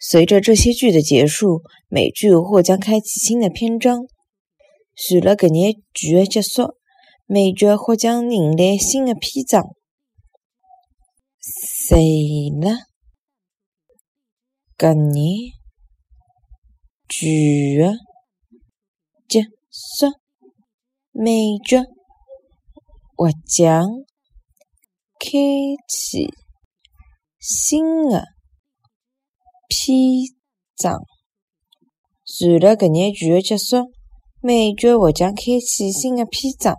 随着这些剧的结束，美剧或将开启新的篇章。随了搿眼剧的结束，美剧或将迎来新的篇章。随了搿眼剧的结束，美剧或将开启新的。篇章，随了搿眼剧的结束，每剧或将开启新的篇章。